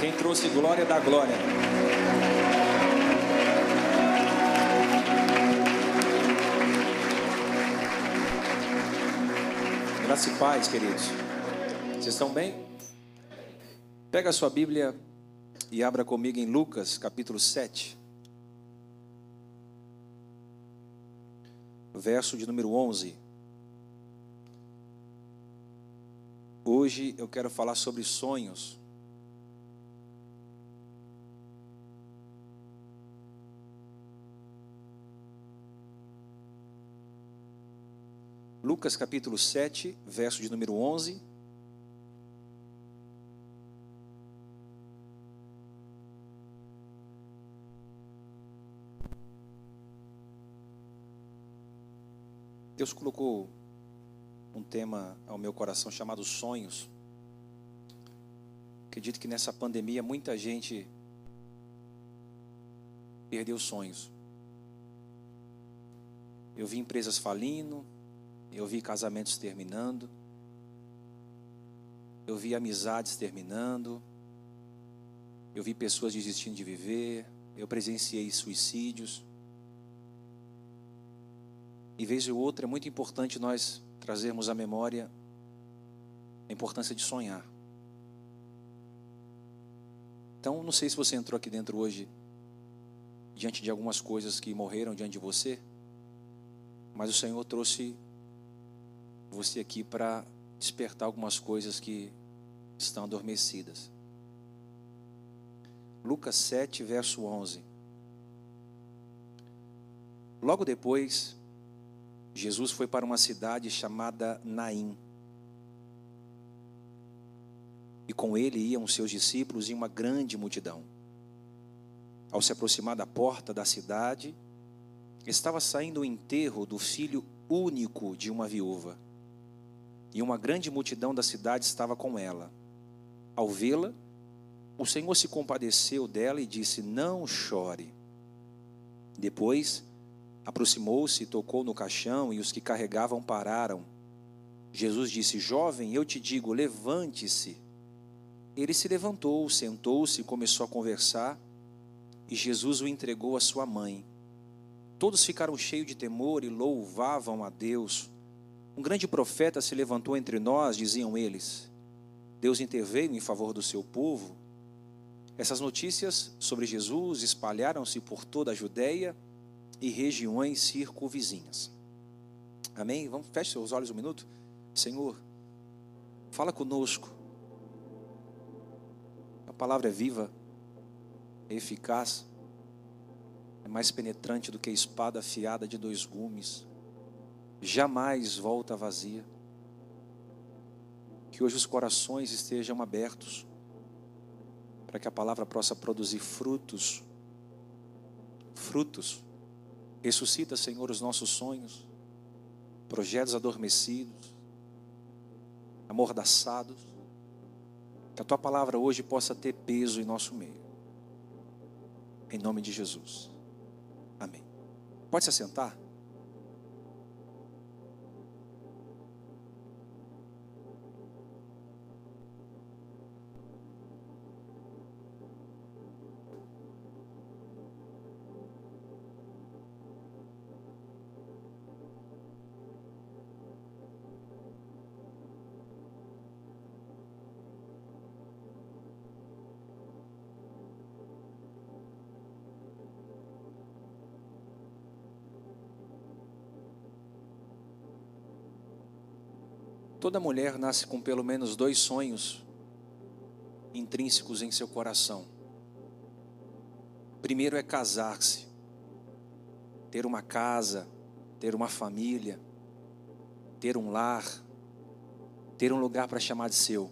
Quem trouxe glória dá glória. Graça e paz, queridos. Vocês estão bem? Pega a sua Bíblia e abra comigo em Lucas, capítulo 7. Verso de número 11. Hoje eu quero falar sobre sonhos. Lucas capítulo 7, verso de número 11. Deus colocou um tema ao meu coração chamado sonhos. Acredito que nessa pandemia muita gente perdeu sonhos. Eu vi empresas falindo, eu vi casamentos terminando, eu vi amizades terminando, eu vi pessoas desistindo de viver, eu presenciei suicídios. E vez ou outra é muito importante nós trazermos à memória a importância de sonhar. Então, não sei se você entrou aqui dentro hoje diante de algumas coisas que morreram diante de você, mas o Senhor trouxe você aqui para despertar algumas coisas que estão adormecidas. Lucas 7, verso 11. Logo depois, Jesus foi para uma cidade chamada Naim. E com ele iam seus discípulos e uma grande multidão. Ao se aproximar da porta da cidade, estava saindo o enterro do filho único de uma viúva. E uma grande multidão da cidade estava com ela. Ao vê-la, o Senhor se compadeceu dela e disse: Não chore. Depois, Aproximou-se, tocou no caixão e os que carregavam pararam. Jesus disse: Jovem, eu te digo, levante-se. Ele se levantou, sentou-se e começou a conversar, e Jesus o entregou à sua mãe. Todos ficaram cheios de temor e louvavam a Deus. Um grande profeta se levantou entre nós, diziam eles. Deus interveio em favor do seu povo. Essas notícias sobre Jesus espalharam-se por toda a Judéia e regiões circunvizinhas. Amém? Vamos, feche seus olhos um minuto. Senhor, fala conosco. A palavra é viva, é eficaz, é mais penetrante do que a espada afiada de dois gumes. Jamais volta vazia. Que hoje os corações estejam abertos para que a palavra possa produzir frutos frutos Ressuscita, Senhor, os nossos sonhos, projetos adormecidos, amordaçados. Que a tua palavra hoje possa ter peso em nosso meio. Em nome de Jesus. Amém. Pode se assentar? Toda mulher nasce com pelo menos dois sonhos intrínsecos em seu coração. Primeiro é casar-se, ter uma casa, ter uma família, ter um lar, ter um lugar para chamar de seu.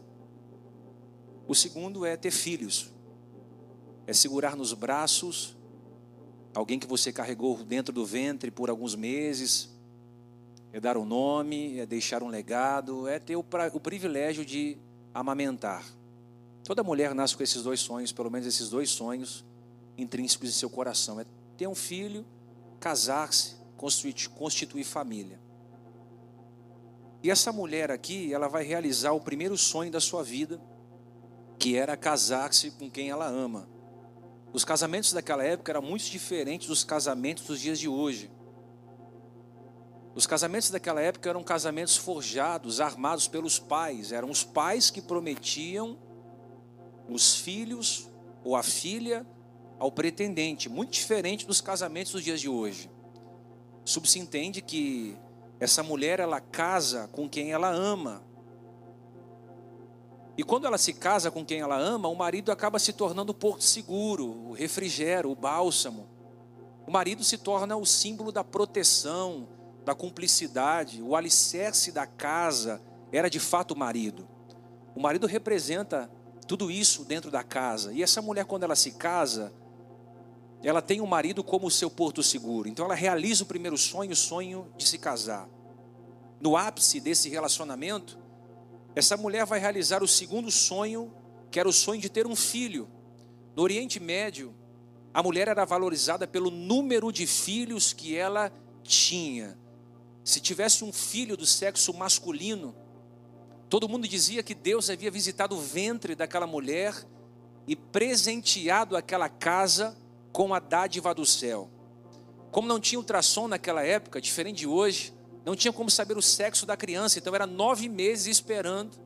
O segundo é ter filhos, é segurar nos braços alguém que você carregou dentro do ventre por alguns meses, é dar um nome, é deixar um legado, é ter o, pra, o privilégio de amamentar. Toda mulher nasce com esses dois sonhos, pelo menos esses dois sonhos intrínsecos em seu coração: é ter um filho, casar-se, constituir, constituir família. E essa mulher aqui, ela vai realizar o primeiro sonho da sua vida, que era casar-se com quem ela ama. Os casamentos daquela época eram muito diferentes dos casamentos dos dias de hoje. Os casamentos daquela época eram casamentos forjados, armados pelos pais. Eram os pais que prometiam os filhos ou a filha ao pretendente, muito diferente dos casamentos dos dias de hoje. Subsentende que essa mulher ela casa com quem ela ama. E quando ela se casa com quem ela ama, o marido acaba se tornando o porto seguro, o refrigério, o bálsamo. O marido se torna o símbolo da proteção, da cumplicidade, o alicerce da casa era de fato o marido. O marido representa tudo isso dentro da casa. E essa mulher, quando ela se casa, ela tem o marido como seu porto seguro. Então ela realiza o primeiro sonho, o sonho de se casar. No ápice desse relacionamento, essa mulher vai realizar o segundo sonho, que era o sonho de ter um filho. No Oriente Médio, a mulher era valorizada pelo número de filhos que ela tinha. Se tivesse um filho do sexo masculino, todo mundo dizia que Deus havia visitado o ventre daquela mulher e presenteado aquela casa com a dádiva do céu. Como não tinha ultrassom naquela época, diferente de hoje, não tinha como saber o sexo da criança, então era nove meses esperando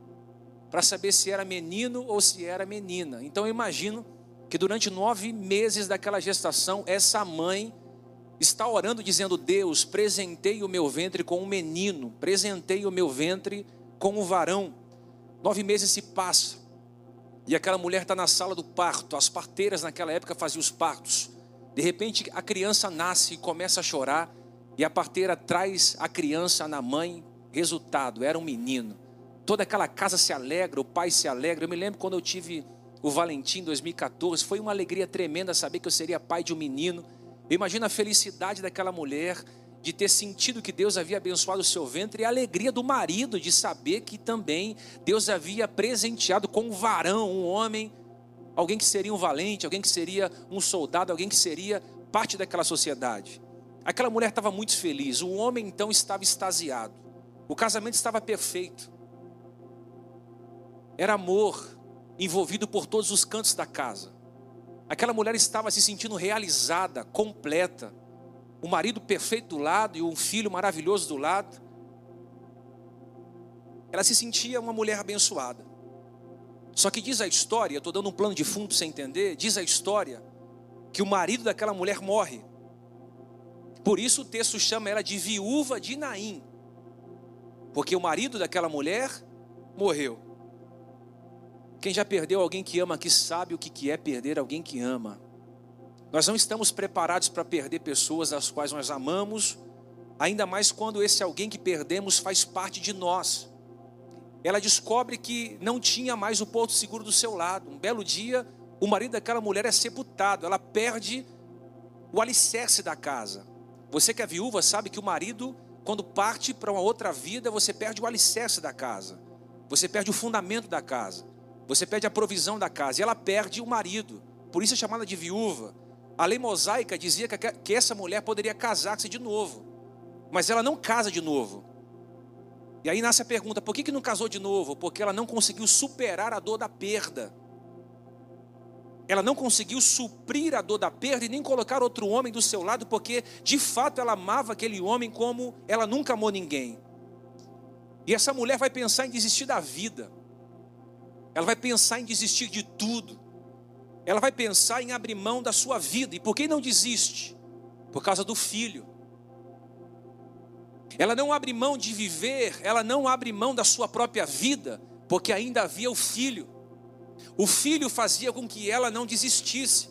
para saber se era menino ou se era menina. Então eu imagino que durante nove meses daquela gestação, essa mãe está orando, dizendo: Deus, presentei o meu ventre com um menino, presentei o meu ventre com um varão. Nove meses se passam, e aquela mulher está na sala do parto. As parteiras naquela época faziam os partos. De repente a criança nasce e começa a chorar, e a parteira traz a criança na mãe. Resultado: era um menino. Toda aquela casa se alegra, o pai se alegra. Eu me lembro quando eu tive o Valentim em 2014, foi uma alegria tremenda saber que eu seria pai de um menino. Eu imagino a felicidade daquela mulher de ter sentido que Deus havia abençoado o seu ventre e a alegria do marido de saber que também Deus havia presenteado com um varão, um homem, alguém que seria um valente, alguém que seria um soldado, alguém que seria parte daquela sociedade. Aquela mulher estava muito feliz, o homem então estava extasiado. O casamento estava perfeito. Era amor envolvido por todos os cantos da casa. Aquela mulher estava se sentindo realizada, completa. O marido perfeito do lado e um filho maravilhoso do lado. Ela se sentia uma mulher abençoada. Só que diz a história, estou dando um plano de fundo sem entender, diz a história que o marido daquela mulher morre. Por isso o texto chama ela de viúva de Naim. Porque o marido daquela mulher morreu. Quem já perdeu alguém que ama, que sabe o que é perder alguém que ama. Nós não estamos preparados para perder pessoas as quais nós amamos, ainda mais quando esse alguém que perdemos faz parte de nós. Ela descobre que não tinha mais o porto seguro do seu lado. Um belo dia, o marido daquela mulher é sepultado, ela perde o alicerce da casa. Você que é viúva sabe que o marido, quando parte para uma outra vida, você perde o alicerce da casa, você perde o fundamento da casa. Você perde a provisão da casa e ela perde o marido. Por isso é chamada de viúva. A lei mosaica dizia que essa mulher poderia casar-se de novo. Mas ela não casa de novo. E aí nasce a pergunta: por que, que não casou de novo? Porque ela não conseguiu superar a dor da perda. Ela não conseguiu suprir a dor da perda e nem colocar outro homem do seu lado, porque de fato ela amava aquele homem como ela nunca amou ninguém. E essa mulher vai pensar em desistir da vida. Ela vai pensar em desistir de tudo. Ela vai pensar em abrir mão da sua vida. E por que não desiste? Por causa do filho. Ela não abre mão de viver, ela não abre mão da sua própria vida, porque ainda havia o filho. O filho fazia com que ela não desistisse.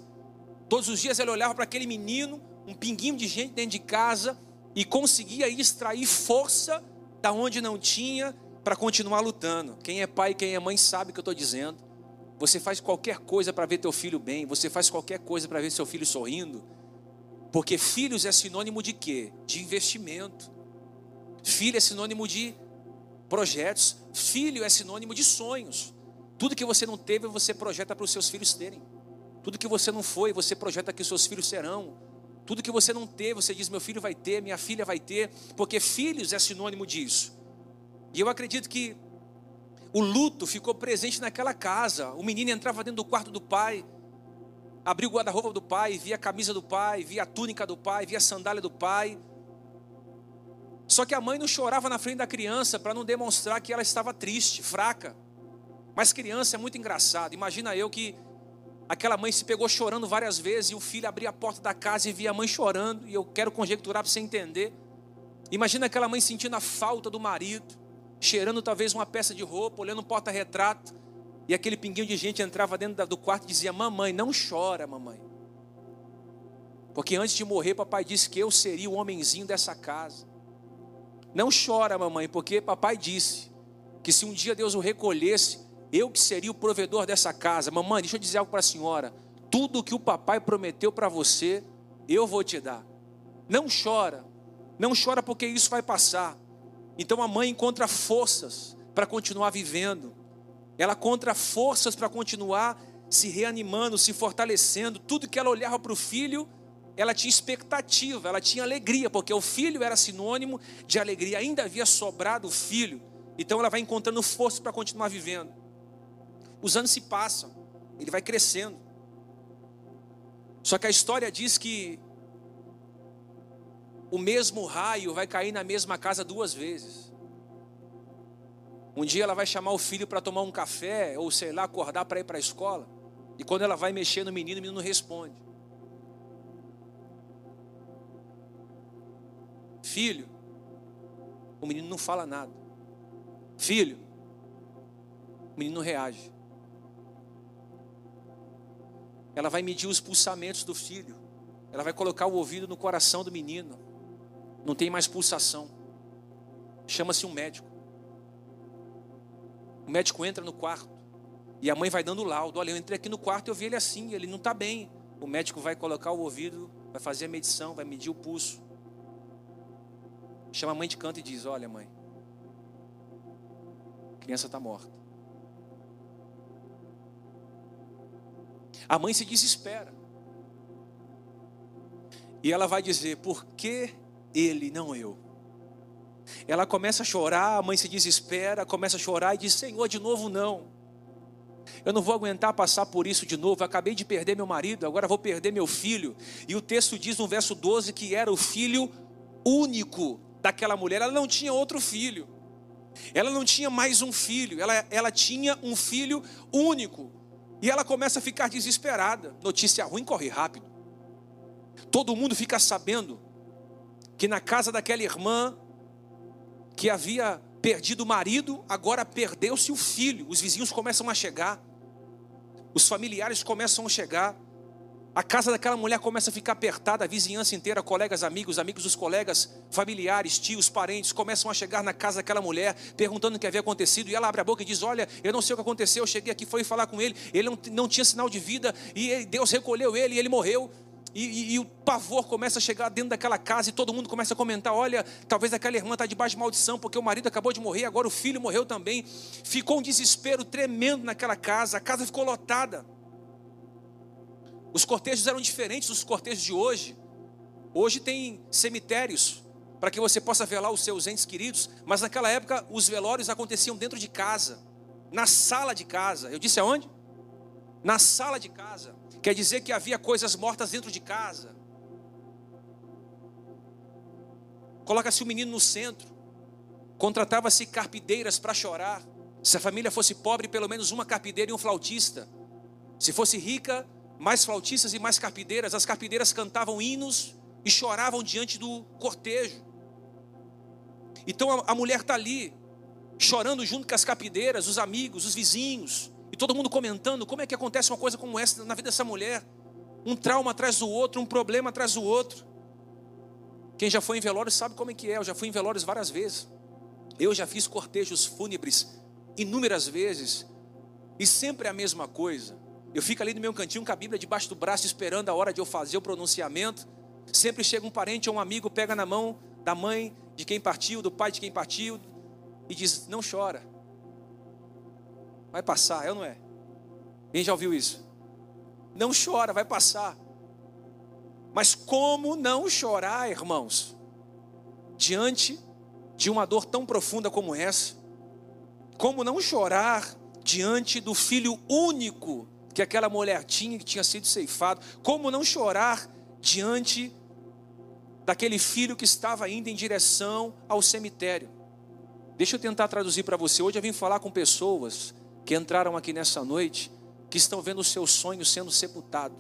Todos os dias ela olhava para aquele menino, um pinguinho de gente dentro de casa, e conseguia extrair força da onde não tinha, para continuar lutando. Quem é pai, quem é mãe sabe o que eu estou dizendo. Você faz qualquer coisa para ver teu filho bem, você faz qualquer coisa para ver seu filho sorrindo. Porque filhos é sinônimo de quê? De investimento. Filho é sinônimo de projetos. Filho é sinônimo de sonhos. Tudo que você não teve, você projeta para os seus filhos terem. Tudo que você não foi, você projeta que os seus filhos serão. Tudo que você não teve, você diz: meu filho vai ter, minha filha vai ter. Porque filhos é sinônimo disso. E eu acredito que O luto ficou presente naquela casa. O menino entrava dentro do quarto do pai, abria o guarda-roupa do pai, via a camisa do pai, via a túnica do pai, via a sandália do pai. Só que a mãe não chorava na frente da criança para não demonstrar que ela estava triste, fraca. Mas criança é muito engraçado. Imagina eu que aquela mãe se pegou chorando várias vezes e o filho abria a porta da casa e via a mãe chorando. E eu quero conjecturar para você entender. Imagina aquela mãe sentindo a falta do marido, cheirando talvez uma peça de roupa, olhando um porta-retrato. E aquele pinguinho de gente entrava dentro do quarto e dizia: Mamãe, não chora, mamãe. Porque antes de morrer, papai disse que eu seria o homenzinho dessa casa. Não chora, mamãe, porque papai disse que se um dia Deus o recolhesse, eu que seria o provedor dessa casa. Mamãe, deixa eu dizer algo para a senhora. Tudo que o papai prometeu para você, eu vou te dar. Não chora. Não chora porque isso vai passar. Então a mãe encontra forças para continuar vivendo. Ela encontra forças para continuar se reanimando, se fortalecendo. Tudo que ela olhava para o filho, ela tinha expectativa, ela tinha alegria, porque o filho era sinônimo de alegria, ainda havia sobrado o filho, então ela vai encontrando força para continuar vivendo. Os anos se passam, ele vai crescendo. Só que a história diz que o mesmo raio vai cair na mesma casa duas vezes. Um dia ela vai chamar o filho para tomar um café, ou sei lá, acordar para ir para a escola. E quando ela vai mexer no menino, o menino não responde. Filho, o menino não fala nada. Filho, o menino não reage. Ela vai medir os pulsamentos do filho. Ela vai colocar o ouvido no coração do menino. Não tem mais pulsação. Chama-se um médico. O médico entra no quarto. E a mãe vai dando laudo. Olha, eu entrei aqui no quarto e eu vi ele assim. Ele não está bem. O médico vai colocar o ouvido, vai fazer a medição, vai medir o pulso. Chama a mãe de canto e diz: Olha, mãe, a criança está morta. A mãe se desespera. E ela vai dizer: Por que ele, não eu? Ela começa a chorar, a mãe se desespera, começa a chorar e diz: Senhor, de novo não. Eu não vou aguentar passar por isso de novo. Acabei de perder meu marido, agora vou perder meu filho. E o texto diz no verso 12 que era o filho único daquela mulher, ela não tinha outro filho. Ela não tinha mais um filho, ela, ela tinha um filho único. E ela começa a ficar desesperada. Notícia ruim corre rápido. Todo mundo fica sabendo que na casa daquela irmã que havia perdido o marido, agora perdeu-se o filho. Os vizinhos começam a chegar, os familiares começam a chegar. A casa daquela mulher começa a ficar apertada, a vizinhança inteira, colegas, amigos, amigos dos colegas, familiares, tios, parentes, começam a chegar na casa daquela mulher, perguntando o que havia acontecido, e ela abre a boca e diz: Olha, eu não sei o que aconteceu, eu cheguei aqui, fui falar com ele, ele não, não tinha sinal de vida, e Deus recolheu ele e ele morreu. E, e, e, o pavor começa a chegar dentro daquela casa e todo mundo começa a comentar: olha, talvez aquela irmã está debaixo de maldição, porque o marido acabou de morrer, agora o filho morreu também. Ficou um desespero tremendo naquela casa, a casa ficou lotada. Os cortejos eram diferentes dos cortejos de hoje. Hoje tem cemitérios para que você possa velar os seus entes queridos, mas naquela época os velórios aconteciam dentro de casa, na sala de casa. Eu disse aonde? Na sala de casa. Quer dizer que havia coisas mortas dentro de casa. Coloca-se o menino no centro. Contratava-se carpideiras para chorar. Se a família fosse pobre, pelo menos uma carpideira e um flautista. Se fosse rica, mais flautistas e mais carpideiras. As carpideiras cantavam hinos e choravam diante do cortejo. Então a, mulher está ali, chorando junto com as carpideiras, os amigos, os vizinhos, e todo mundo comentando como é que acontece uma coisa como essa na vida dessa mulher. Um trauma atrás do outro, um problema atrás do outro. Quem já foi em velórios sabe como é que é. Eu já fui em velórios várias vezes. Eu já fiz cortejos fúnebres inúmeras vezes. E sempre a mesma coisa. Eu fico ali no meu cantinho com a Bíblia debaixo do braço, esperando a hora de eu fazer o pronunciamento. Sempre chega um parente ou um amigo, pega na mão da mãe de quem partiu, do pai de quem partiu, e diz: Não chora, vai passar, ou não é? Quem já ouviu isso? Não chora, vai passar. Mas como não chorar, irmãos, diante de uma dor tão profunda como essa? Como não chorar diante do filho único que aquela mulher tinha, que tinha sido ceifado? Como não chorar diante daquele filho que estava indo em direção ao cemitério? Deixa eu tentar traduzir para você. Hoje eu vim falar com pessoas que entraram aqui nessa noite, que estão vendo os seus sonhos sendo sepultados.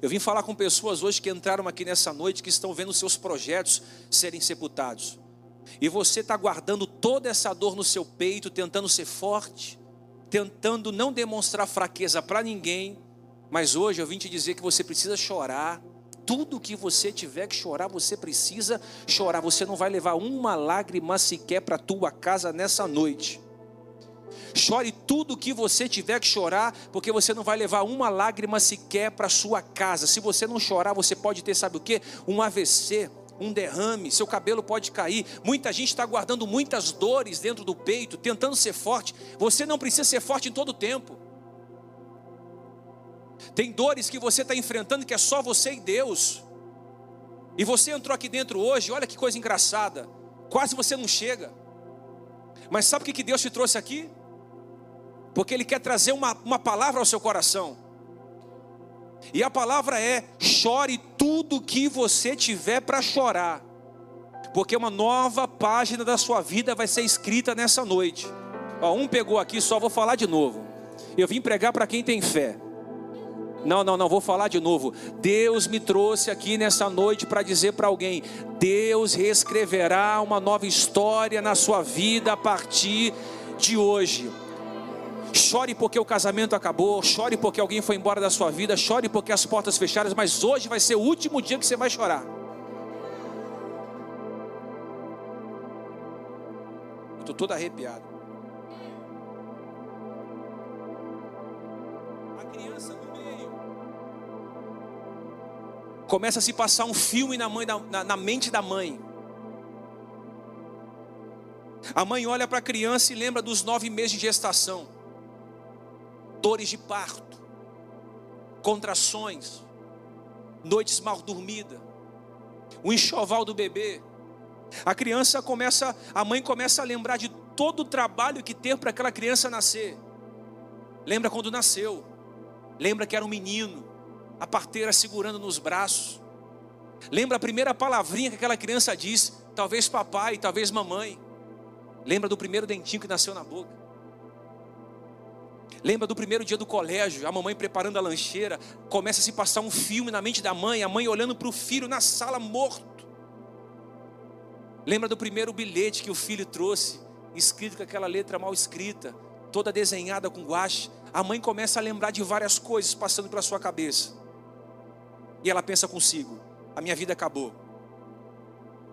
Eu vim falar com pessoas hoje que entraram aqui nessa noite, que estão vendo seus projetos serem sepultados. E você está guardando toda essa dor no seu peito, tentando ser forte, tentando não demonstrar fraqueza para ninguém. Mas hoje eu vim te dizer que você precisa chorar. Tudo que você tiver que chorar, você precisa chorar. Você não vai levar uma lágrima sequer para tua casa nessa noite. Chore tudo que você tiver que chorar, porque você não vai levar uma lágrima sequer para sua casa. Se você não chorar, você pode ter, sabe o que? Um AVC, um derrame, seu cabelo pode cair. Muita gente está guardando muitas dores dentro do peito, tentando ser forte. Você não precisa ser forte em todo o tempo. Tem dores que você está enfrentando que é só você e Deus. E você entrou aqui dentro hoje, olha que coisa engraçada. Quase você não chega. Mas sabe o que Deus te trouxe aqui? Porque Ele quer trazer uma, uma palavra ao seu coração. E a palavra é: chore tudo que você tiver para chorar, porque uma nova página da sua vida vai ser escrita nessa noite. Ó, um pegou aqui, só vou falar de novo. Eu vim pregar para quem tem fé. Não, não, não, vou falar de novo. Deus me trouxe aqui nessa noite para dizer para alguém: Deus reescreverá uma nova história na sua vida a partir de hoje. Chore porque o casamento acabou, chore porque alguém foi embora da sua vida, chore porque as portas fecharam, mas hoje vai ser o último dia que você vai chorar. Estou todo arrepiado. A criança no meio começa a se passar um filme na, mãe, na, na mente da mãe. A mãe olha para a criança e lembra dos nove meses de gestação dores de parto, contrações, noites mal dormidas, o enxoval do bebê. A criança começa, a mãe começa a lembrar de todo o trabalho que teve para aquela criança nascer. Lembra quando nasceu? Lembra que era um menino, a parteira segurando nos braços. Lembra a primeira palavrinha que aquela criança disse, talvez papai, talvez mamãe. Lembra do primeiro dentinho que nasceu na boca. Lembra do primeiro dia do colégio, a mamãe preparando a lancheira, começa a se passar um filme na mente da mãe, a mãe olhando para o filho na sala morto. Lembra do primeiro bilhete que o filho trouxe, escrito com aquela letra mal escrita, toda desenhada com guache. A mãe começa a lembrar de várias coisas passando pela sua cabeça. E ela pensa consigo: a minha vida acabou.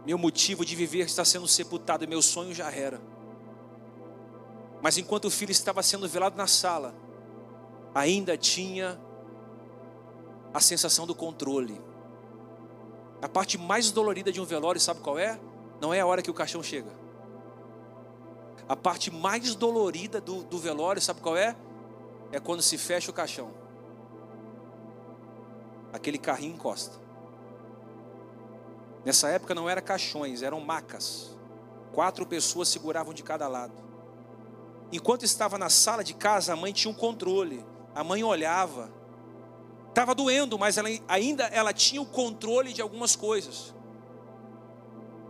Meu motivo de viver está sendo sepultado, meu sonho já era. Mas enquanto o filho estava sendo velado na sala, ainda tinha a sensação do controle. A parte mais dolorida de um velório, sabe qual é? Não é a hora que o caixão chega. A parte mais dolorida do, do velório, sabe qual é? É quando se fecha o caixão. Aquele carrinho encosta. Nessa época não eram caixões, eram macas. Quatro pessoas seguravam de cada lado. Enquanto estava na sala de casa, a mãe tinha um controle. A mãe olhava. Estava doendo, mas ela, ainda ela tinha o controle de algumas coisas.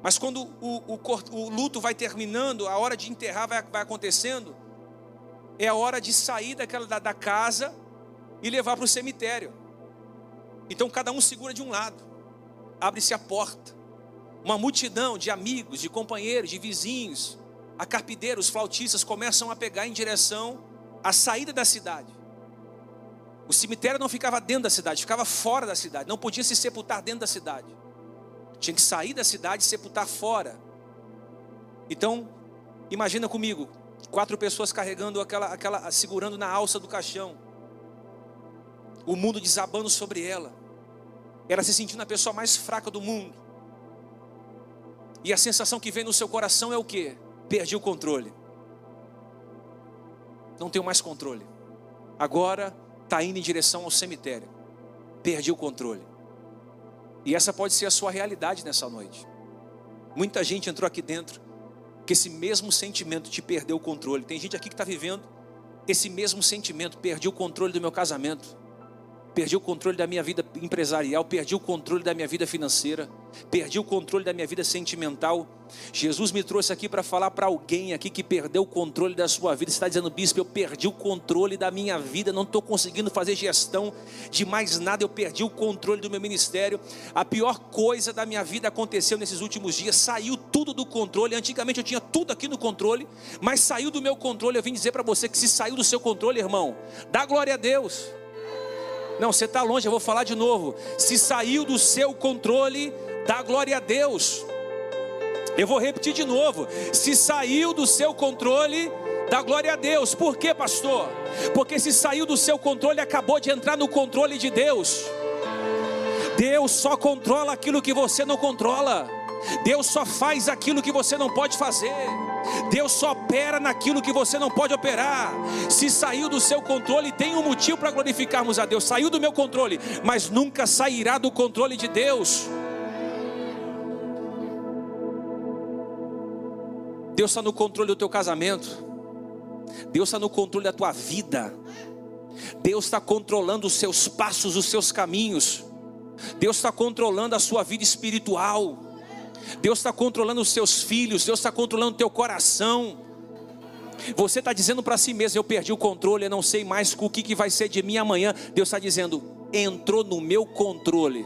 Mas quando o, o, o luto vai terminando, a hora de enterrar vai, vai, acontecendo, é a hora de sair daquela, da, da casa e levar para o cemitério. Então cada um segura de um lado, abre-se a porta. Uma multidão de amigos, de companheiros, de vizinhos, a carpideira, os flautistas começam a pegar em direção à saída da cidade. O cemitério não ficava dentro da cidade, ficava fora da cidade. Não podia se sepultar dentro da cidade. Tinha que sair da cidade e sepultar fora. Então, imagina comigo, quatro pessoas carregando aquela, aquela, segurando na alça do caixão. O mundo desabando sobre ela. Ela se sentindo a pessoa mais fraca do mundo. E a sensação que vem no seu coração é o quê? Perdi o controle. Não tenho mais controle. Agora está indo em direção ao cemitério. Perdi o controle. E essa pode ser a sua realidade nessa noite. Muita gente entrou aqui dentro que esse mesmo sentimento de perder o controle. Tem gente aqui que está vivendo esse mesmo sentimento, perdi o controle do meu casamento perdi o controle da minha vida empresarial, perdi o controle da minha vida financeira, perdi o controle da minha vida sentimental. Jesus me trouxe aqui para falar para alguém aqui que perdeu o controle da sua vida. Está dizendo, bispo, eu perdi o controle da minha vida, não estou conseguindo fazer gestão de mais nada, eu perdi o controle do meu ministério. A pior coisa da minha vida aconteceu nesses últimos dias, saiu tudo do controle. Antigamente eu tinha tudo aqui no controle, mas saiu do meu controle. Eu vim dizer para você que se saiu do seu controle, irmão, dá glória a Deus. Não, você está longe, eu vou falar de novo. Se saiu do seu controle, dá glória a Deus. Eu vou repetir de novo. Se saiu do seu controle, dá glória a Deus. Por quê, pastor? Porque se saiu do seu controle, acabou de entrar no controle de Deus. Deus só controla aquilo que você não controla. Deus só faz aquilo que você não pode fazer. Deus só opera naquilo que você não pode operar. Se saiu do seu controle, tem um motivo para glorificarmos a Deus. Saiu do meu controle, mas nunca sairá do controle de Deus. Deus está no controle do teu casamento. Deus está no controle da tua vida. Deus está controlando os seus passos, os seus caminhos. Deus está controlando a sua vida espiritual. Deus está controlando os seus filhos, Deus está controlando o teu coração. Você está dizendo para si mesmo: Eu perdi o controle, eu não sei mais o que, que vai ser de mim amanhã. Deus está dizendo: Entrou no meu controle.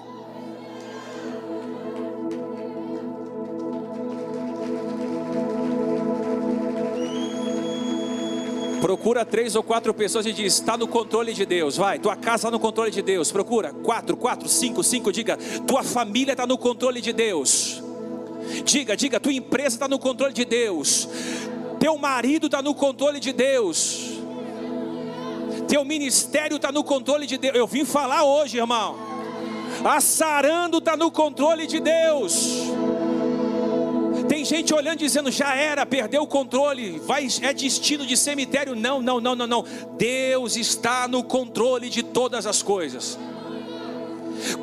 Procura três ou quatro pessoas e diz: está no controle de Deus. Vai, tua casa está no controle de Deus. Procura quatro, quatro, cinco, cinco. Diga: tua família está no controle de Deus. Diga, diga, tua empresa está no controle de Deus. Teu marido está no controle de Deus. Teu ministério está no controle de Deus. Eu vim falar hoje, irmão. A sarando está no controle de Deus. Tem gente olhando dizendo já era, perdeu o controle, vai é destino de cemitério. Não, não, não, não, não. Deus está no controle de todas as coisas.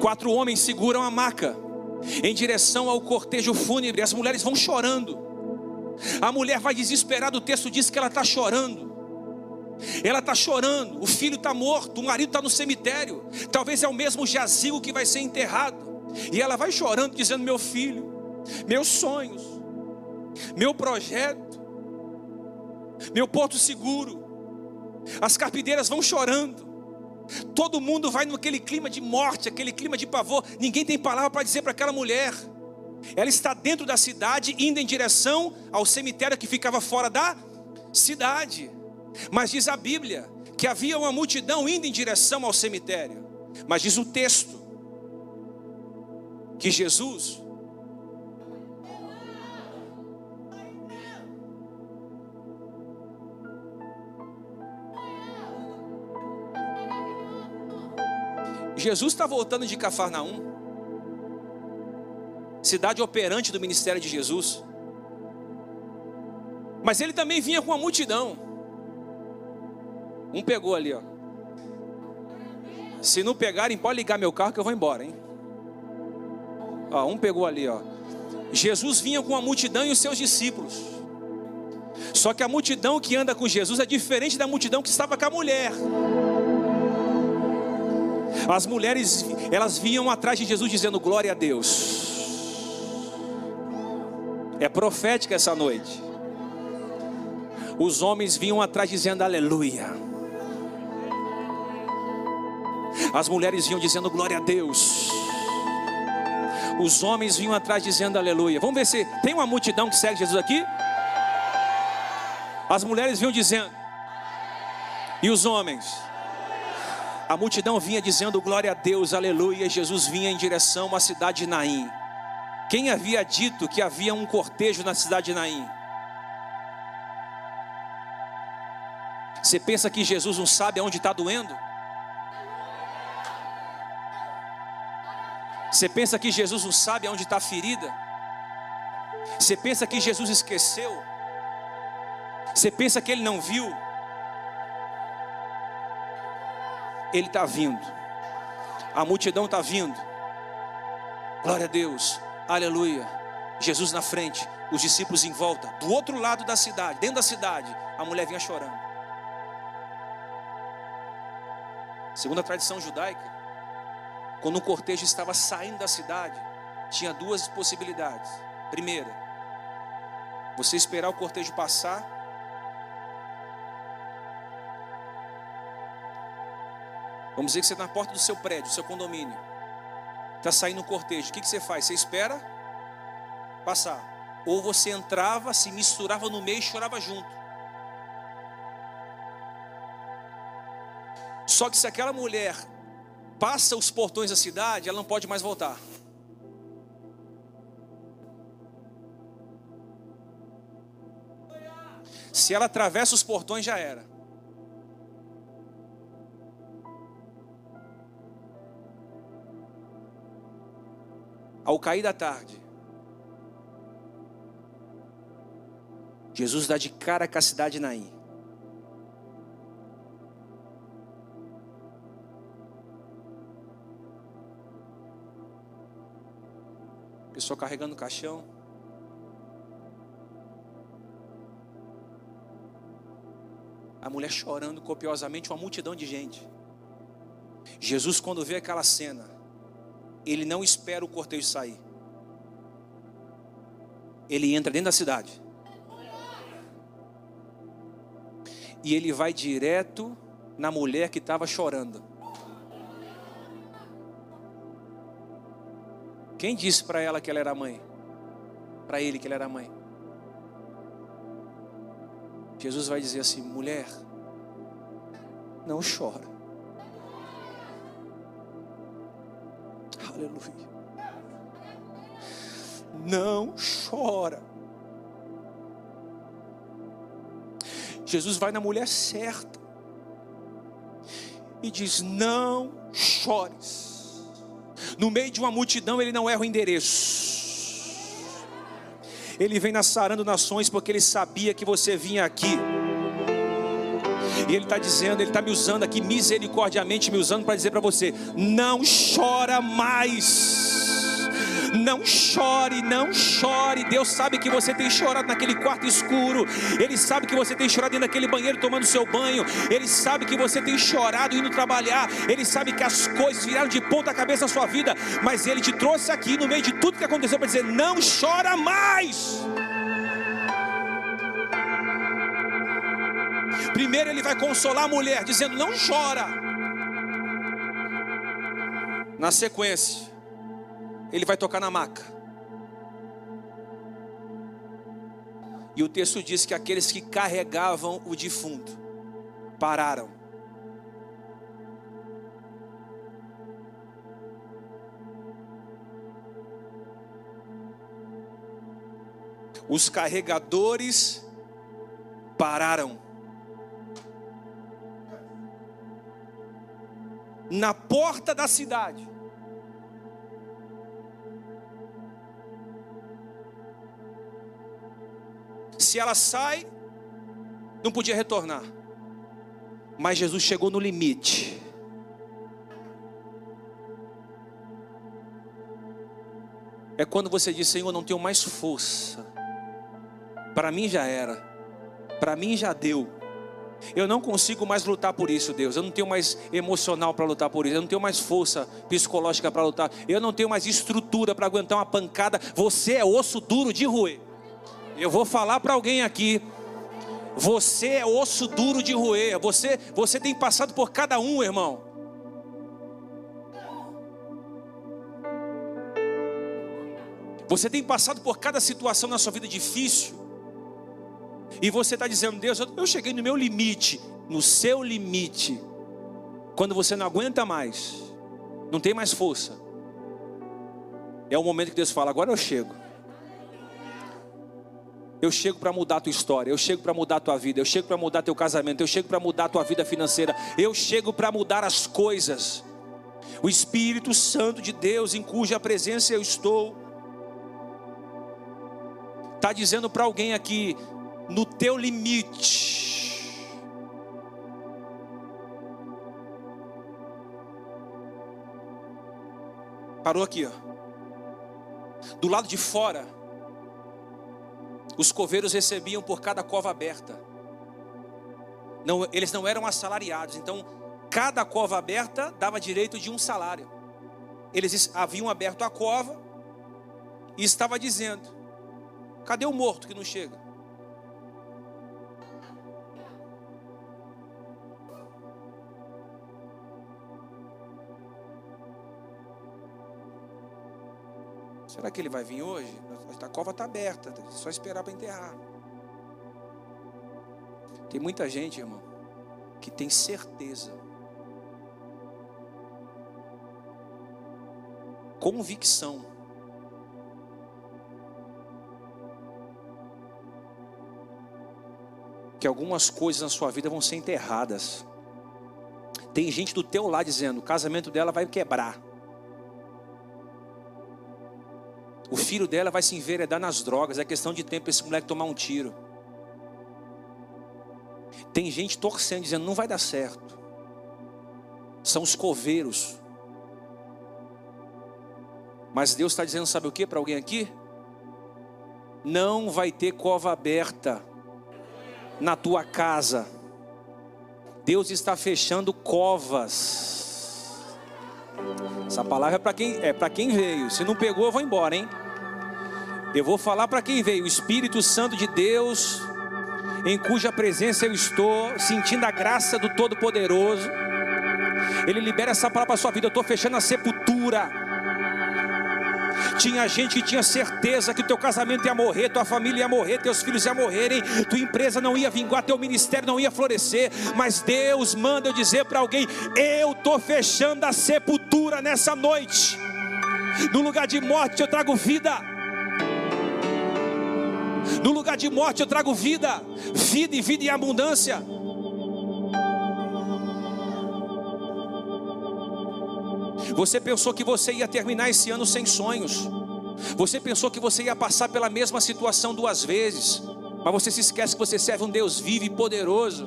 Quatro homens seguram a maca em direção ao cortejo fúnebre. As mulheres vão chorando. A mulher vai desesperada. O texto diz que ela está chorando. Ela está chorando. O filho está morto. O marido está no cemitério. Talvez é o mesmo jazigo que vai ser enterrado. E ela vai chorando, dizendo: Meu filho, meus sonhos, meu projeto, meu porto seguro. As carpideiras vão chorando. Todo mundo vai naquele clima de morte, aquele clima de pavor. Ninguém tem palavra para dizer para aquela mulher. Ela está dentro da cidade, indo em direção ao cemitério que ficava fora da cidade. Mas diz a Bíblia que havia uma multidão indo em direção ao cemitério. Mas diz o texto que Jesus Jesus está voltando de Cafarnaum, cidade operante do ministério de Jesus. Mas ele também vinha com uma multidão. Um pegou ali, ó. Se não pegarem, pode ligar meu carro que eu vou embora, hein? Ó, um pegou ali, ó. Jesus vinha com a multidão e os seus discípulos. Só que a multidão que anda com Jesus é diferente da multidão que estava com a mulher. As mulheres, elas vinham atrás de Jesus dizendo glória a Deus. É profética essa noite. Os homens vinham atrás dizendo aleluia. As mulheres vinham dizendo glória a Deus. Os homens vinham atrás dizendo aleluia. Vamos ver se tem uma multidão que segue Jesus aqui. As mulheres vinham dizendo. E os homens? A multidão vinha dizendo glória a Deus, aleluia. Jesus vinha em direção à cidade de Naim. Quem havia dito que havia um cortejo na cidade de Naim? Você pensa que Jesus não sabe aonde está doendo? Você pensa que Jesus não sabe aonde está a ferida? Você pensa que Jesus esqueceu? Você pensa que ele não viu? Ele está vindo. A multidão está vindo. Glória a Deus. Aleluia. Jesus na frente. os discípulos em volta, do outro lado da cidade, dentro da cidade, a mulher vinha chorando. Segundo a tradição judaica, quando o cortejo estava saindo da cidade, tinha duas possibilidades. Primeira, você esperar o cortejo passar. Vamos dizer que você está na porta do seu prédio, do seu condomínio. Está saindo um cortejo. O que, que você faz? Você espera passar. Ou você entrava, se misturava no meio e chorava junto. Só que se aquela mulher passa os portões da cidade, ela não pode mais voltar. Se ela atravessa os portões, já era. Ao cair da tarde, Jesus dá de cara com a cidade de Naim. Pessoa carregando o caixão. A mulher chorando copiosamente, uma multidão de gente. Jesus, quando vê aquela cena, ele não espera o cortejo sair. Ele entra dentro da cidade. E ele vai direto na mulher que estava chorando. Quem disse para ela que ela era mãe? Para ele que ela era mãe. Jesus vai dizer assim: mulher, não chora. Aleluia. Não chora. Jesus vai na mulher certa e diz: Não chores. No meio de uma multidão, ele não erra o endereço. Ele vem na sarando nações porque ele sabia que você vinha aqui. E ele está dizendo, ele está me usando aqui misericordiamente, me usando para dizer para você: não chora mais. Não chore, não chore. Deus sabe que você tem chorado naquele quarto escuro. Ele sabe que você tem chorado dentro daquele banheiro tomando seu banho. Ele sabe que você tem chorado indo trabalhar. Ele sabe que as coisas viraram de ponta cabeça na sua vida. Mas Ele te trouxe aqui no meio de tudo que aconteceu para dizer: não chora mais. Primeiro Ele vai consolar a mulher, dizendo: não chora. Na sequência, ele vai tocar na maca. E o texto diz que aqueles que carregavam o defunto pararam. Os carregadores pararam. Na porta da cidade. Se ela sai, não podia retornar. Mas Jesus chegou no limite. É quando você diz, Senhor, não tenho mais força. Para mim já era. Para mim já deu. Eu não consigo mais lutar por isso, Deus. Eu não tenho mais emocional para lutar por isso. Eu não tenho mais força psicológica para lutar. Eu não tenho mais estrutura para aguentar uma pancada. Você é osso duro de roer. Eu vou falar para alguém aqui. Você é osso duro de roer. Você, você tem passado por cada um, irmão. Você tem passado por cada situação na sua vida difícil. E você está dizendo, Deus, eu cheguei no meu limite. No seu limite. Quando você não aguenta mais. Não tem mais força. É o momento que Deus fala, agora eu chego. Eu chego para mudar a tua história, eu chego para mudar a tua vida, eu chego para mudar teu casamento, eu chego para mudar a tua vida financeira, eu chego para mudar as coisas. O Espírito Santo de Deus, em cuja presença eu estou, está dizendo para alguém aqui, no teu limite, parou aqui, ó. Do lado de fora, Os coveiros recebiam por cada cova aberta. Não, eles não eram assalariados, então cada cova aberta dava direito de um salário. Eles haviam aberto a cova e estava dizendo: Cadê o morto que não chega? Será que ele vai vir hoje? A cova está aberta, é só esperar para enterrar. Tem muita gente, irmão, que tem certeza, convicção, que algumas coisas na sua vida vão ser enterradas. Tem gente do teu lado dizendo: o casamento dela vai quebrar. O filho dela vai se enveredar nas drogas. É questão de tempo esse moleque tomar um tiro. Tem gente torcendo, dizendo: não vai dar certo. São os coveiros. Mas Deus está dizendo: sabe o que para alguém aqui? Não vai ter cova aberta na tua casa. Deus está fechando covas. Essa palavra é para quem é para quem veio. Se não pegou, eu vou embora, hein? Eu vou falar para quem veio. O Espírito Santo de Deus, em cuja presença eu estou, sentindo a graça do Todo-Poderoso. Ele libera essa palavra para sua vida. Eu estou fechando a sepultura tinha gente que tinha certeza que o teu casamento ia morrer, tua família ia morrer, teus filhos iam morrerem, tua empresa não ia vingar, teu ministério não ia florescer. Mas Deus manda eu dizer para alguém: eu estou fechando a sepultura nessa noite. No lugar de morte eu trago vida. No lugar de morte eu trago vida, vida e vida em abundância. Você pensou que você ia terminar esse ano sem sonhos. Você pensou que você ia passar pela mesma situação duas vezes. Mas você se esquece que você serve um Deus vivo e poderoso.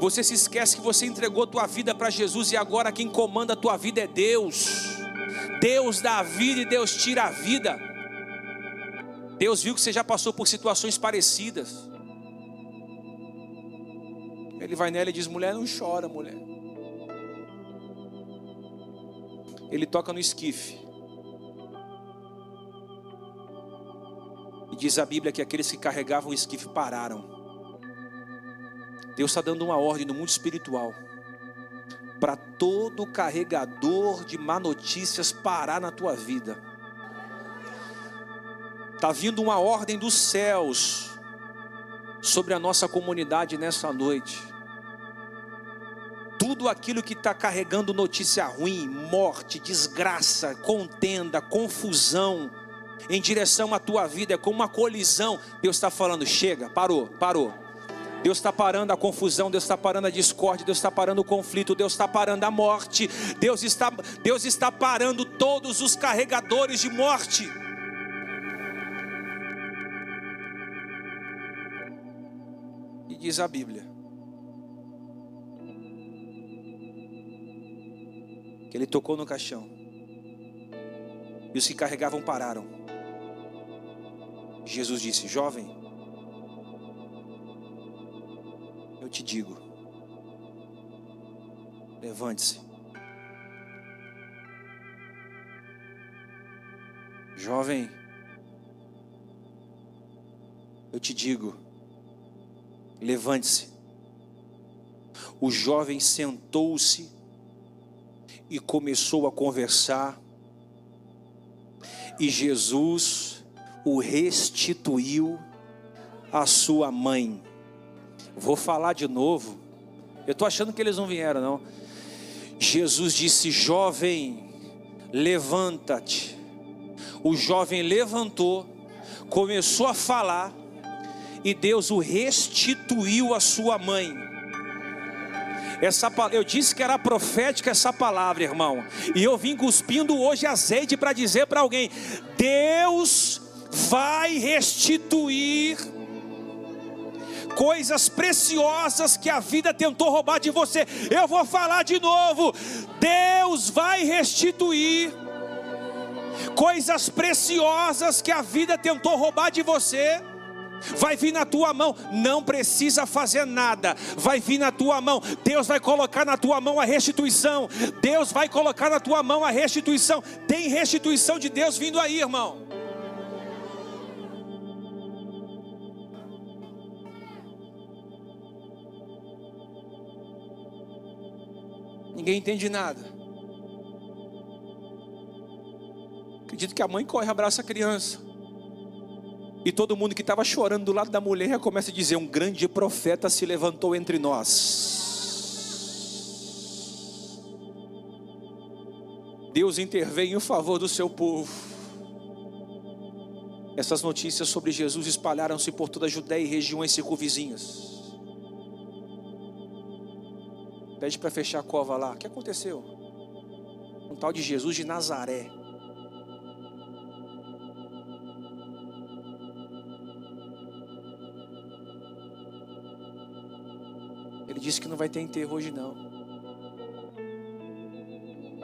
Você se esquece que você entregou tua vida para Jesus e agora quem comanda a tua vida é Deus. Deus dá a vida e Deus tira a vida. Deus viu que você já passou por situações parecidas. Ele vai nela e diz: mulher, não chora, mulher. Ele toca no esquife. E diz a Bíblia que aqueles que carregavam o esquife pararam. Deus está dando uma ordem no mundo espiritual para todo carregador de má notícias parar na tua vida. Está vindo uma ordem dos céus sobre a nossa comunidade nessa noite tudo aquilo que está carregando notícia ruim, morte, desgraça, contenda, confusão, em direção à tua vida, é como uma colisão. Deus está falando: chega, parou, parou. Deus está parando a confusão, Deus está parando a discórdia, Deus está parando o conflito, Deus está parando a morte, Deus está, Deus está parando todos os carregadores de morte. E diz a Bíblia que ele tocou no caixão. E os que carregavam pararam. Jesus disse: Jovem, eu te digo, levante-se. Jovem, eu te digo, levante-se. O jovem sentou-se e começou a conversar, e Jesus o restituiu à sua mãe. Vou falar de novo. Eu estou achando que eles não vieram, não. Jesus disse: Jovem, levanta-te. O jovem levantou, começou a falar, e Deus o restituiu à sua mãe. Essa, eu disse que era profética essa palavra, irmão. E eu vim cuspindo hoje azeite para dizer para alguém: Deus vai restituir coisas preciosas que a vida tentou roubar de você. Eu vou falar de novo: Deus vai restituir. coisas preciosas que a vida tentou roubar de você vai vir na tua mão, não precisa fazer nada, vai vir na tua mão. Deus vai colocar na tua mão a restituição. Deus vai colocar na tua mão a restituição. Tem restituição de Deus vindo aí, irmão. Ninguém entende nada. Acredito que a mãe corre, abraça a criança. E todo mundo que estava chorando do lado da mulher começa a dizer: Um grande profeta se levantou entre nós. Deus intervém em favor do seu povo. Essas notícias sobre Jesus espalharam-se por toda a Judéia e regiões circunvizinhas. Pede para fechar a cova lá. O que aconteceu? Um tal de Jesus de Nazaré disse que não vai ter enterro hoje não.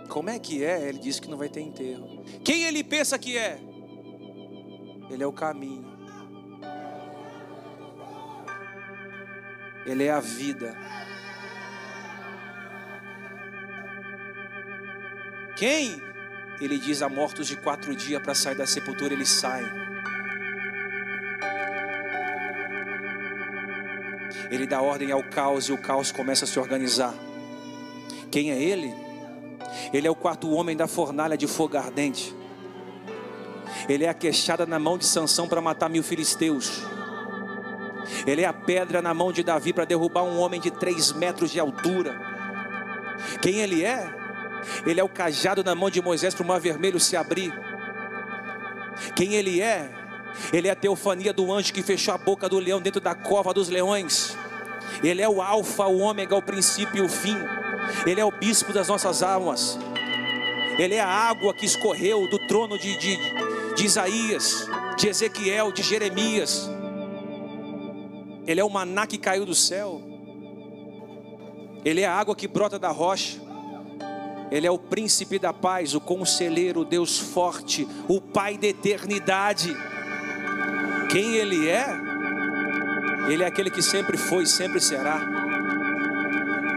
Como é que é? Ele disse que não vai ter enterro. Quem ele pensa que é? Ele é o caminho. Ele é a vida. Quem? Ele diz a mortos de quatro dias para sair da sepultura, ele sai. Ele dá ordem ao caos e o caos começa a se organizar. Quem é ele? Ele é o quarto homem da fornalha de fogo ardente. Ele é a queixada na mão de Sansão para matar mil filisteus. Ele é a pedra na mão de Davi para derrubar um homem de três metros de altura. Quem ele é? Ele é o cajado na mão de Moisés para o mar vermelho se abrir. Quem ele é? Ele é a teofania do anjo que fechou a boca do leão dentro da cova dos leões. Ele é o Alfa, o Ômega, o princípio e o fim. Ele é o bispo das nossas almas. Ele é a água que escorreu do trono de, de, de Isaías, de Ezequiel, de Jeremias. Ele é o maná que caiu do céu. Ele é a água que brota da rocha. Ele é o príncipe da paz, o conselheiro, o Deus forte, o Pai da eternidade. Quem Ele é? Ele é aquele que sempre foi e sempre será.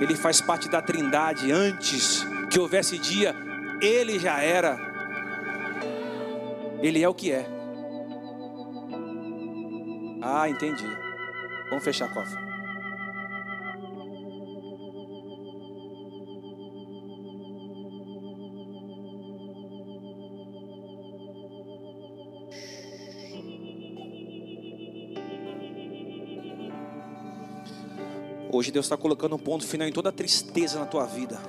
Ele faz parte da Trindade. Antes que houvesse dia, Ele já era. Ele é o que é. Ah, entendi. Vamos fechar a cofre. Hoje Deus está colocando um ponto final em toda a tristeza na tua vida.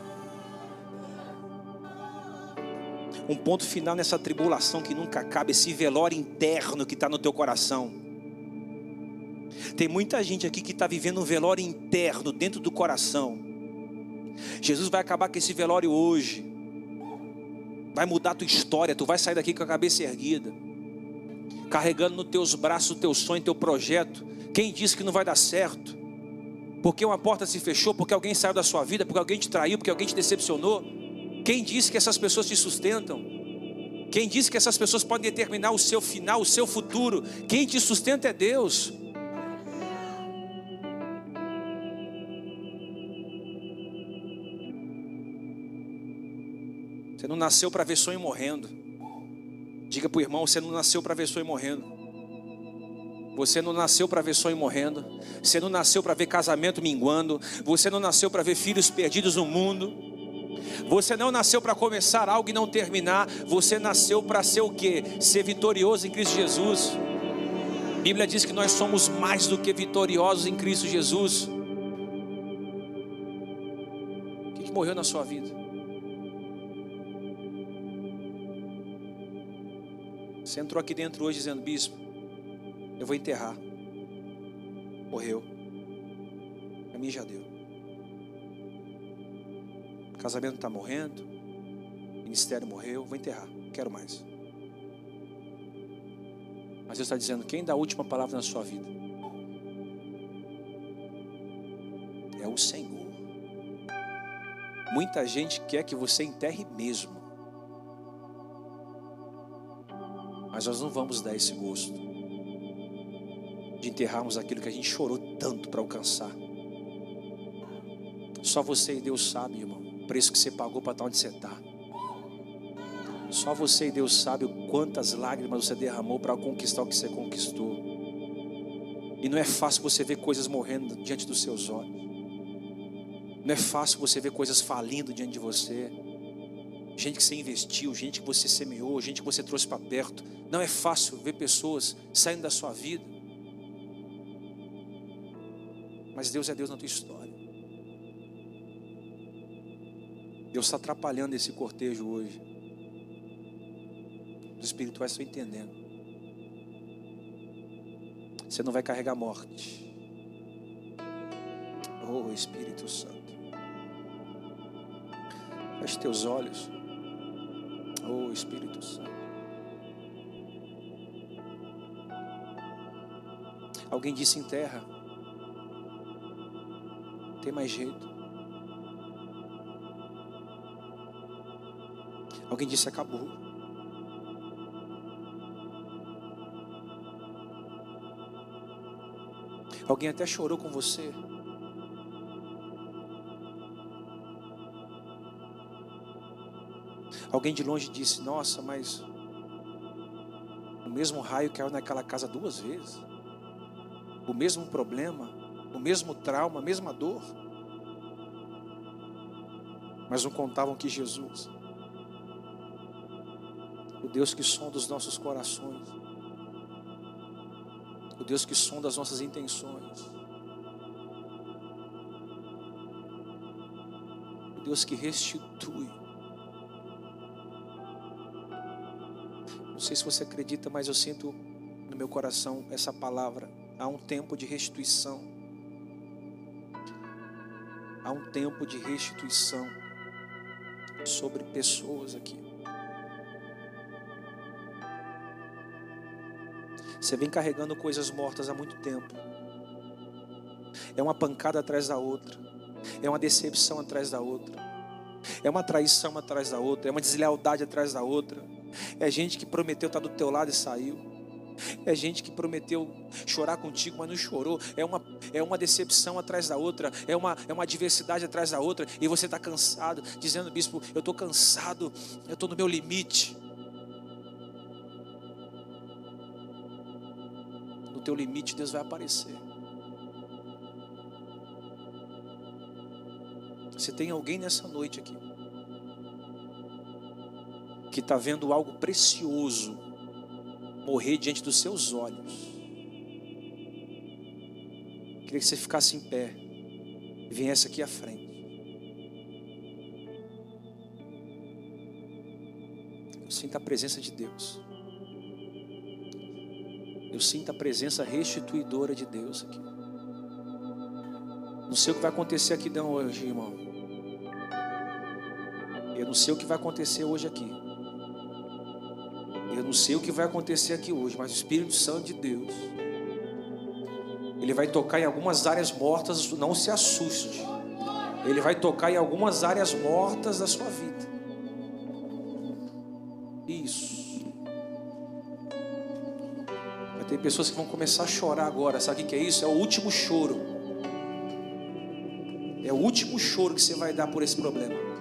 Um ponto final nessa tribulação que nunca acaba, esse velório interno que está no teu coração. Tem muita gente aqui que está vivendo um velório interno dentro do coração. Jesus vai acabar com esse velório hoje. Vai mudar a tua história. Tu vai sair daqui com a cabeça erguida, carregando nos teus braços o teu sonho, teu projeto. Quem disse que não vai dar certo? Porque uma porta se fechou, porque alguém saiu da sua vida, porque alguém te traiu, porque alguém te decepcionou. Quem disse que essas pessoas te sustentam? Quem disse que essas pessoas podem determinar o seu final, o seu futuro? Quem te sustenta é Deus. Você não nasceu para ver sonho morrendo. Diga para o irmão: você não nasceu para ver sonho morrendo. Você não nasceu para ver sonho morrendo. Você não nasceu para ver casamento minguando. Você não nasceu para ver filhos perdidos no mundo. Você não nasceu para começar algo e não terminar. Você nasceu para ser o que? Ser vitorioso em Cristo Jesus. A Bíblia diz que nós somos mais do que vitoriosos em Cristo Jesus. O que, que morreu na sua vida? Você entrou aqui dentro hoje dizendo, bispo, eu vou enterrar. Morreu. A mim já deu. O casamento está morrendo. O ministério morreu. Vou enterrar. Quero mais. Mas Deus está dizendo: quem dá a última palavra na sua vida? É o Senhor. Muita gente quer que você enterre mesmo. Mas nós não vamos dar esse gosto de enterrarmos aquilo que a gente chorou tanto para alcançar. Só você e Deus sabe, irmão, o preço que você pagou para estar onde você está. Só você e Deus sabe quantas lágrimas você derramou para conquistar o que você conquistou. E não é fácil você ver coisas morrendo diante dos seus olhos. Não é fácil você ver coisas falindo diante de você. Gente que você investiu, gente que você semeou, gente que você trouxe para perto. Não é fácil ver pessoas saindo da sua vida. Mas Deus é Deus na tua história. Deus está atrapalhando esse cortejo hoje. Os espirituais estão entendendo. Você não vai carregar morte. Oh Espírito Santo. Feche teus olhos. Oh Espírito Santo. Alguém disse em terra. Tem mais jeito. Alguém disse acabou. Alguém até chorou com você. Alguém de longe disse: Nossa, mas o mesmo raio caiu naquela casa duas vezes. O mesmo problema, o mesmo trauma, a mesma dor. Mas não contavam que Jesus, o Deus que sonda os nossos corações, o Deus que sonda as nossas intenções, o Deus que restitui. Não sei se você acredita, mas eu sinto no meu coração essa palavra. Há um tempo de restituição. Há um tempo de restituição sobre pessoas aqui. Você vem carregando coisas mortas há muito tempo. É uma pancada atrás da outra. É uma decepção atrás da outra. É uma traição atrás da outra. É uma deslealdade atrás da outra. É gente que prometeu estar do teu lado e saiu. É gente que prometeu chorar contigo, mas não chorou. É uma, é uma decepção atrás da outra. É uma, é uma adversidade atrás da outra. E você está cansado, dizendo, bispo, eu estou cansado, eu estou no meu limite. teu limite, Deus vai aparecer. Se tem alguém nessa noite aqui que está vendo algo precioso morrer diante dos seus olhos, queria que você ficasse em pé e viesse aqui à frente. Eu sinto a presença de Deus. Eu sinto a presença restituidora de Deus aqui. Não sei o que vai acontecer aqui não hoje, irmão. Eu não sei o que vai acontecer hoje aqui. Não sei o que vai acontecer aqui hoje, mas o Espírito Santo de Deus, ele vai tocar em algumas áreas mortas, não se assuste. Ele vai tocar em algumas áreas mortas da sua vida. Isso. Tem pessoas que vão começar a chorar agora. Sabe o que é isso? É o último choro. É o último choro que você vai dar por esse problema.